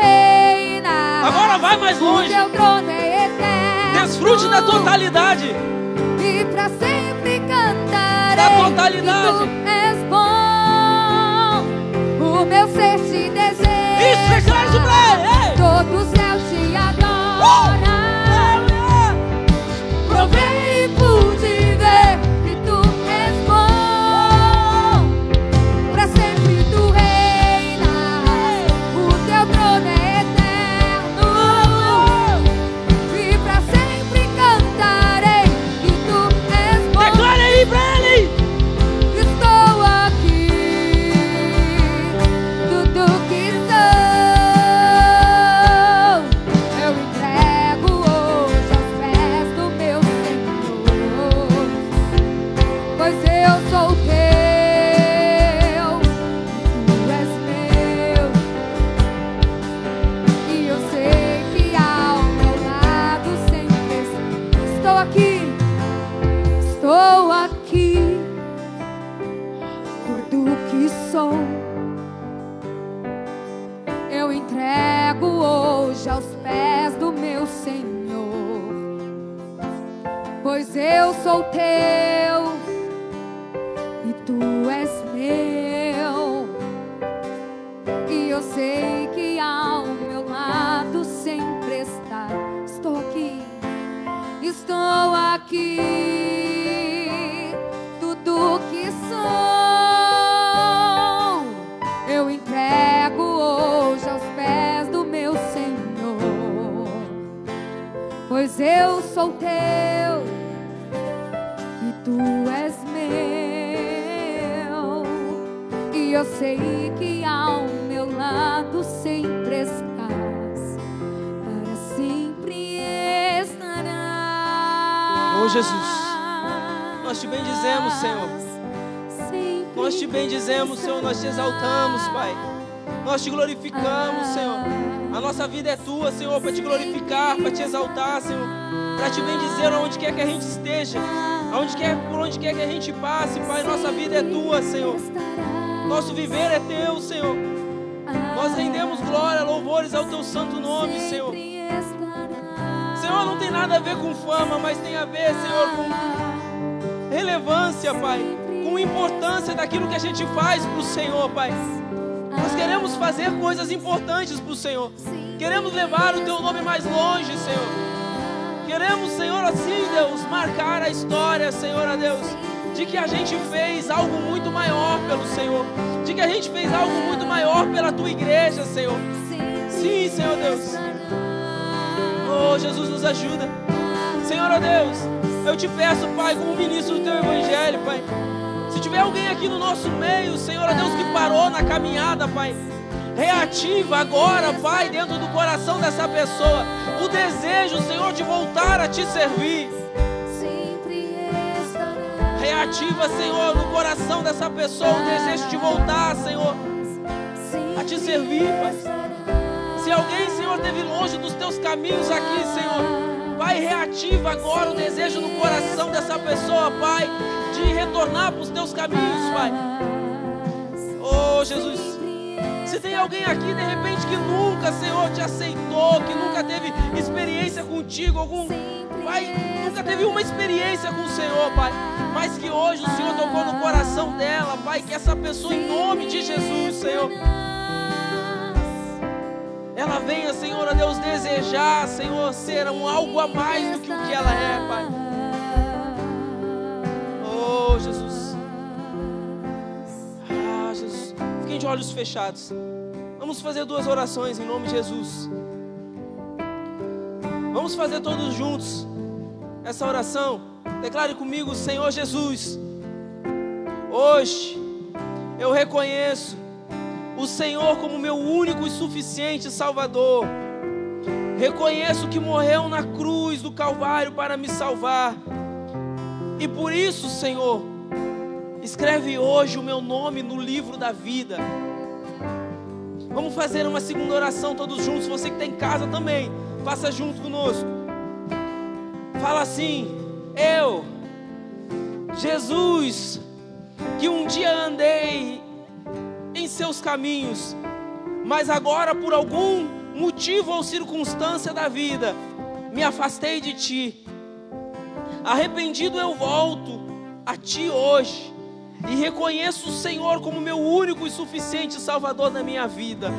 Agora vai mais O longe. teu trono é eterno. Desfrute da totalidade. E pra sempre cantarei. Da totalidade. Tu és bom. O meu ser te. Sei que ao meu lado sempre estás, para sempre estarás. Oh, Jesus. Nós te bendizemos, Senhor. Nós te bendizemos, Senhor. Nós te exaltamos, Pai. Nós te glorificamos, Senhor. A nossa vida é tua, Senhor, para te glorificar, para te exaltar, Senhor. Para te bendizer aonde quer que a gente esteja. Aonde quer, por onde quer que a gente passe, Pai. Nossa vida é tua, Senhor. Nosso viver é teu, Senhor. Nós rendemos glória, louvores ao teu santo nome, Senhor. Senhor, não tem nada a ver com fama, mas tem a ver, Senhor, com relevância, Pai. Com importância daquilo que a gente faz para o Senhor, Pai. Nós queremos fazer coisas importantes para o Senhor. Queremos levar o Teu nome mais longe, Senhor. Queremos, Senhor, assim, Deus, marcar a história, Senhor, a Deus, de que a gente fez algo muito maior pelo Senhor. De que a gente fez algo muito maior pela Tua igreja, Senhor. Sim, Senhor Deus. Oh, Jesus, nos ajuda. Senhor, ó Deus, eu te peço, Pai, como ministro do Teu Evangelho, Pai. Se tiver alguém aqui no nosso meio, Senhor, ó Deus, que parou na caminhada, Pai. Reativa agora, Pai, dentro do coração dessa pessoa, o desejo, Senhor, de voltar a te servir. Reativa, Senhor, no coração dessa pessoa o desejo de voltar, Senhor, a te servir, Pai. Se alguém, Senhor, esteve longe dos teus caminhos aqui, Senhor, Pai, reativa agora o desejo no coração dessa pessoa, Pai, de retornar para os teus caminhos, Pai. Oh, Jesus. Se tem alguém aqui, de repente, que nunca, Senhor, te aceitou, que nunca teve experiência contigo, algum Pai, nunca teve uma experiência com o Senhor, Pai, mas que hoje o Senhor tocou no coração dela, Pai, que essa pessoa em nome de Jesus, Senhor, ela venha, Senhor, a Deus desejar, Senhor, ser um algo a mais do que o que ela é, Pai. Oh, Jesus. Ah, Jesus. Fiquem de olhos fechados. Vamos fazer duas orações em nome de Jesus. Vamos fazer todos juntos essa oração. Declare comigo, Senhor Jesus. Hoje eu reconheço o Senhor como meu único e suficiente Salvador. Reconheço que morreu na cruz do Calvário para me salvar. E por isso, Senhor, escreve hoje o meu nome no livro da vida. Vamos fazer uma segunda oração todos juntos. Você que está em casa também, faça junto conosco. Fala assim: Eu, Jesus, que um dia andei em seus caminhos, mas agora por algum motivo ou circunstância da vida me afastei de ti. Arrependido eu volto a ti hoje e reconheço o Senhor como meu único e suficiente Salvador na minha vida.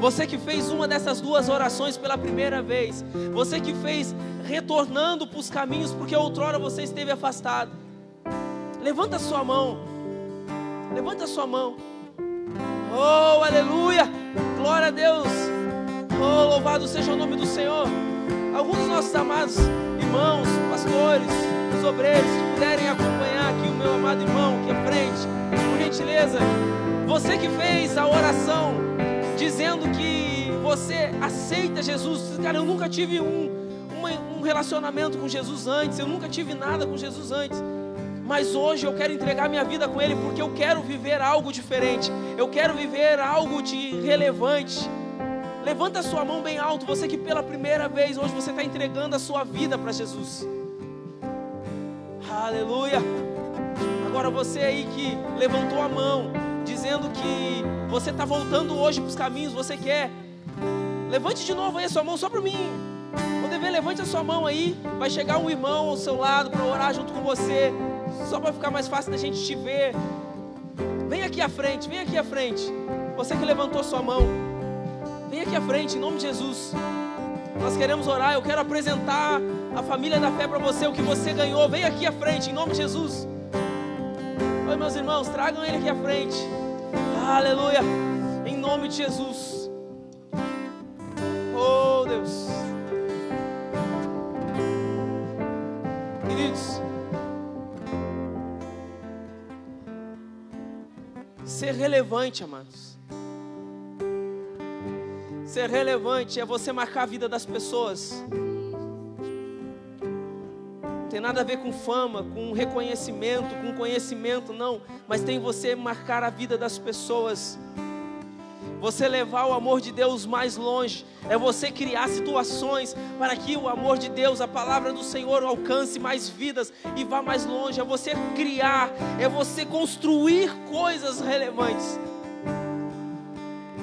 Você que fez uma dessas duas orações pela primeira vez, você que fez retornando para os caminhos porque outrora você esteve afastado. Levanta sua mão. Levanta sua mão. Oh, aleluia! Glória a Deus! Oh, louvado seja o nome do Senhor. Alguns dos nossos amados irmãos, pastores, os obreiros que puderem acompanhar aqui o meu amado irmão aqui à frente, por gentileza. Você que fez a oração dizendo que você aceita Jesus, cara, eu nunca tive um, uma, um relacionamento com Jesus antes, eu nunca tive nada com Jesus antes mas hoje eu quero entregar minha vida com Ele porque eu quero viver algo diferente, eu quero viver algo de relevante. Levanta a sua mão bem alto, você que pela primeira vez hoje você está entregando a sua vida para Jesus. Aleluia. Agora você aí que levantou a mão, dizendo que você está voltando hoje para os caminhos, você quer. Levante de novo aí a sua mão só para mim. Poder ver, levante a sua mão aí. Vai chegar um irmão ao seu lado para orar junto com você só para ficar mais fácil da gente te ver. Vem aqui à frente, vem aqui à frente. Você que levantou sua mão, vem aqui à frente, em nome de Jesus. Nós queremos orar, eu quero apresentar a família da fé para você, o que você ganhou. Vem aqui à frente, em nome de Jesus. Meus irmãos, tragam ele aqui à frente. Aleluia, em nome de Jesus. Oh, Deus. Queridos, Ser relevante, amados. Ser relevante é você marcar a vida das pessoas. Tem nada a ver com fama, com reconhecimento, com conhecimento, não. Mas tem você marcar a vida das pessoas você levar o amor de Deus mais longe, é você criar situações para que o amor de Deus, a palavra do Senhor, alcance mais vidas e vá mais longe, é você criar, é você construir coisas relevantes,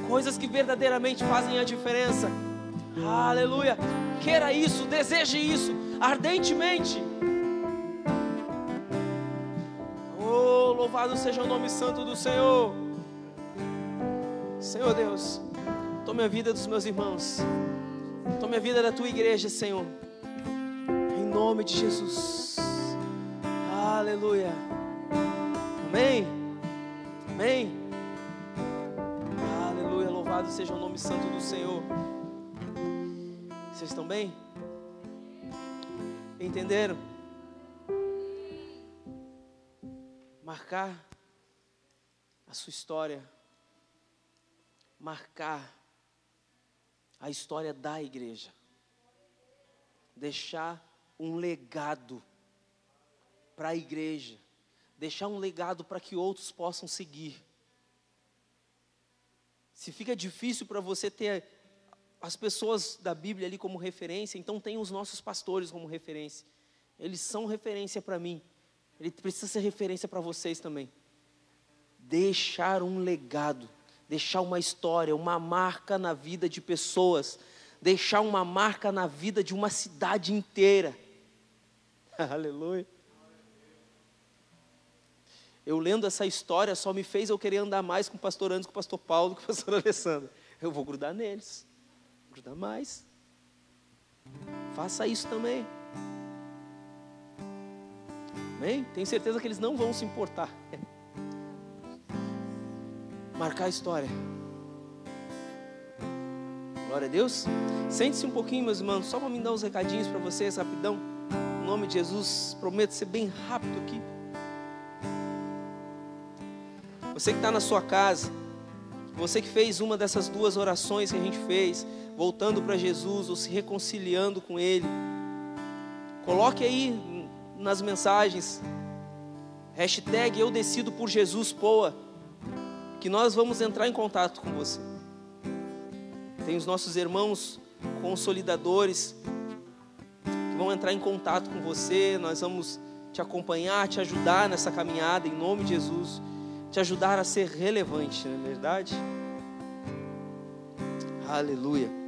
coisas que verdadeiramente fazem a diferença. Aleluia! Queira isso, deseje isso ardentemente. Oh, louvado seja o nome santo do Senhor. Senhor Deus, tome a vida dos meus irmãos, tome a vida da tua igreja, Senhor, em nome de Jesus, aleluia, amém, amém, aleluia, louvado seja o nome santo do Senhor. Vocês estão bem? Entenderam? Marcar a sua história marcar a história da igreja, deixar um legado para a igreja, deixar um legado para que outros possam seguir. Se fica difícil para você ter as pessoas da Bíblia ali como referência, então tem os nossos pastores como referência. Eles são referência para mim. Ele precisa ser referência para vocês também. Deixar um legado deixar uma história, uma marca na vida de pessoas, deixar uma marca na vida de uma cidade inteira. Aleluia. Eu lendo essa história só me fez eu querer andar mais com o pastor Andes, com o pastor Paulo, com o pastor Alessandro. Eu vou grudar neles. Grudar mais. Faça isso também. Amém? Tenho certeza que eles não vão se importar. Marcar a história. Glória a Deus. Sente-se um pouquinho, meus irmãos, só para me dar uns recadinhos para vocês, rapidão. Em nome de Jesus, prometo ser bem rápido aqui. Você que está na sua casa, você que fez uma dessas duas orações que a gente fez, voltando para Jesus ou se reconciliando com Ele, coloque aí nas mensagens, hashtag eu decido por Jesus, poa, que nós vamos entrar em contato com você. Tem os nossos irmãos consolidadores que vão entrar em contato com você, nós vamos te acompanhar, te ajudar nessa caminhada em nome de Jesus te ajudar a ser relevante, não é verdade? Aleluia.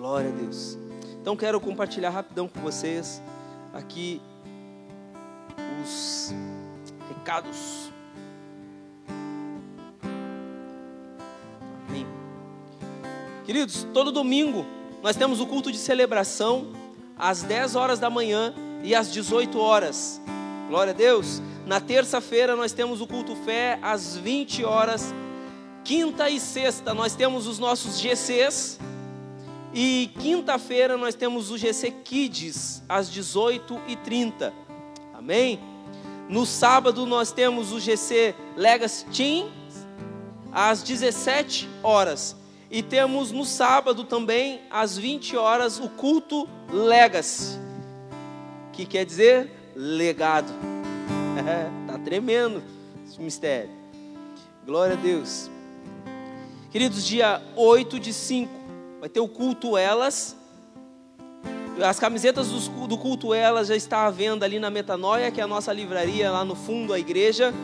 Glória a Deus. Então quero compartilhar rapidão com vocês aqui os recados. Amém. Queridos, todo domingo nós temos o culto de celebração às 10 horas da manhã e às 18 horas. Glória a Deus. Na terça-feira nós temos o culto fé às 20 horas. Quinta e sexta nós temos os nossos GCs. E quinta-feira nós temos o GC Kids às 18h30. Amém? No sábado nós temos o GC Legacy Team às 17 horas. E temos no sábado também às 20 horas o culto Legacy, que quer dizer legado. tá tremendo esse mistério. Glória a Deus. Queridos, dia 8 de 5 vai ter o culto Elas. As camisetas do culto Elas já está à venda ali na Metanoia, que é a nossa livraria lá no fundo da igreja.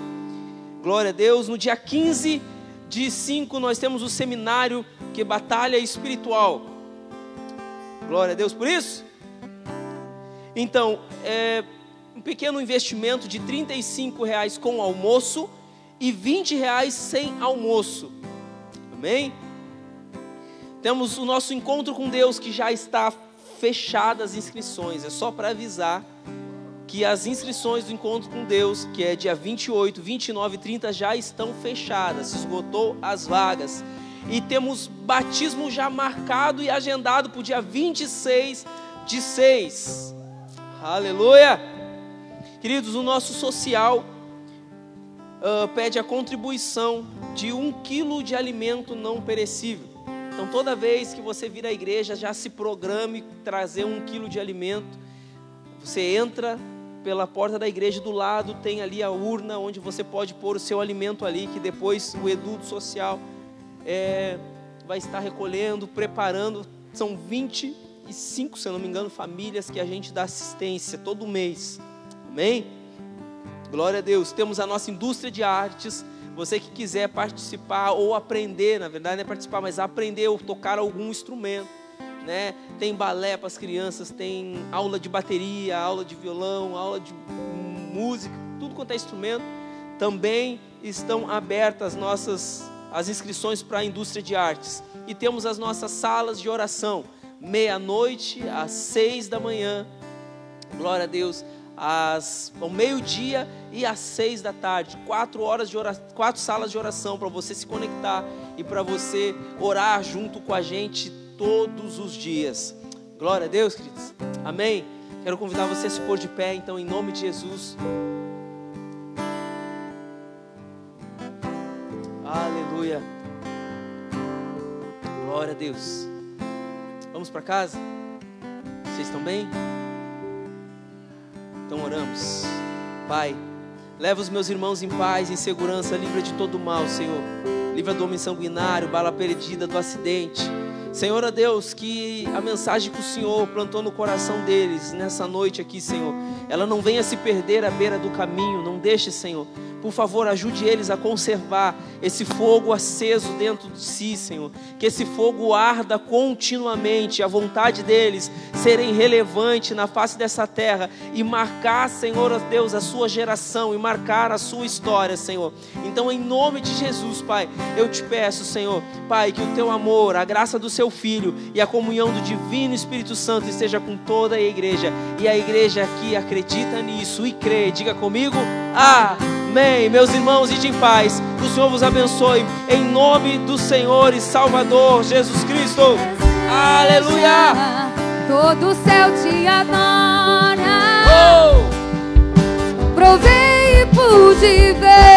Glória a Deus. No dia 15 de 5 nós temos o seminário que é batalha espiritual. Glória a Deus por isso. Então, é, um pequeno investimento de 35 reais com almoço e 20 reais sem almoço. Amém? Temos o nosso encontro com Deus que já está fechado as inscrições. É só para avisar que as inscrições do encontro com Deus, que é dia 28, 29 e 30, já estão fechadas. Esgotou as vagas. E temos batismo já marcado e agendado para o dia 26 de 6. Aleluia! Queridos, o nosso social uh, pede a contribuição de um quilo de alimento não perecível. Então, toda vez que você vir à igreja, já se programe trazer um quilo de alimento. Você entra pela porta da igreja do lado, tem ali a urna onde você pode pôr o seu alimento ali, que depois o Edu social é, vai estar recolhendo, preparando. São 25, se eu não me engano, famílias que a gente dá assistência todo mês. Amém? Glória a Deus. Temos a nossa indústria de artes. Você que quiser participar ou aprender, na verdade não é participar, mas aprender ou tocar algum instrumento, né? Tem balé para as crianças, tem aula de bateria, aula de violão, aula de música, tudo quanto é instrumento. Também estão abertas nossas as inscrições para a indústria de artes. E temos as nossas salas de oração, meia-noite às seis da manhã. Glória a Deus às, ao meio-dia e às seis da tarde. Quatro horas de oração, quatro salas de oração para você se conectar e para você orar junto com a gente todos os dias. Glória a Deus, queridos. Amém. Quero convidar você a se pôr de pé, então, em nome de Jesus. Aleluia. Glória a Deus. Vamos para casa? Vocês estão bem? Então oramos. Pai, leva os meus irmãos em paz, em segurança, livra de todo mal, Senhor. Livra do homem sanguinário, bala perdida, do acidente. Senhor, ó Deus, que a mensagem que o Senhor plantou no coração deles nessa noite aqui, Senhor, ela não venha se perder à beira do caminho, não deixe, Senhor. Por favor, ajude eles a conservar esse fogo aceso dentro de si, Senhor. Que esse fogo arda continuamente, a vontade deles serem relevante na face dessa terra e marcar, Senhor, Deus, a sua geração e marcar a sua história, Senhor. Então, em nome de Jesus, Pai, eu te peço, Senhor, Pai, que o teu amor, a graça do seu Filho e a comunhão do Divino Espírito Santo esteja com toda a igreja. E a igreja aqui acredita nisso e crê. Diga comigo, Amém. Meus irmãos, e de paz. O Senhor vos abençoe. Em nome do Senhor e Salvador Jesus Cristo. Aleluia. Todo o céu te adora. Oh! Provei e pude ver.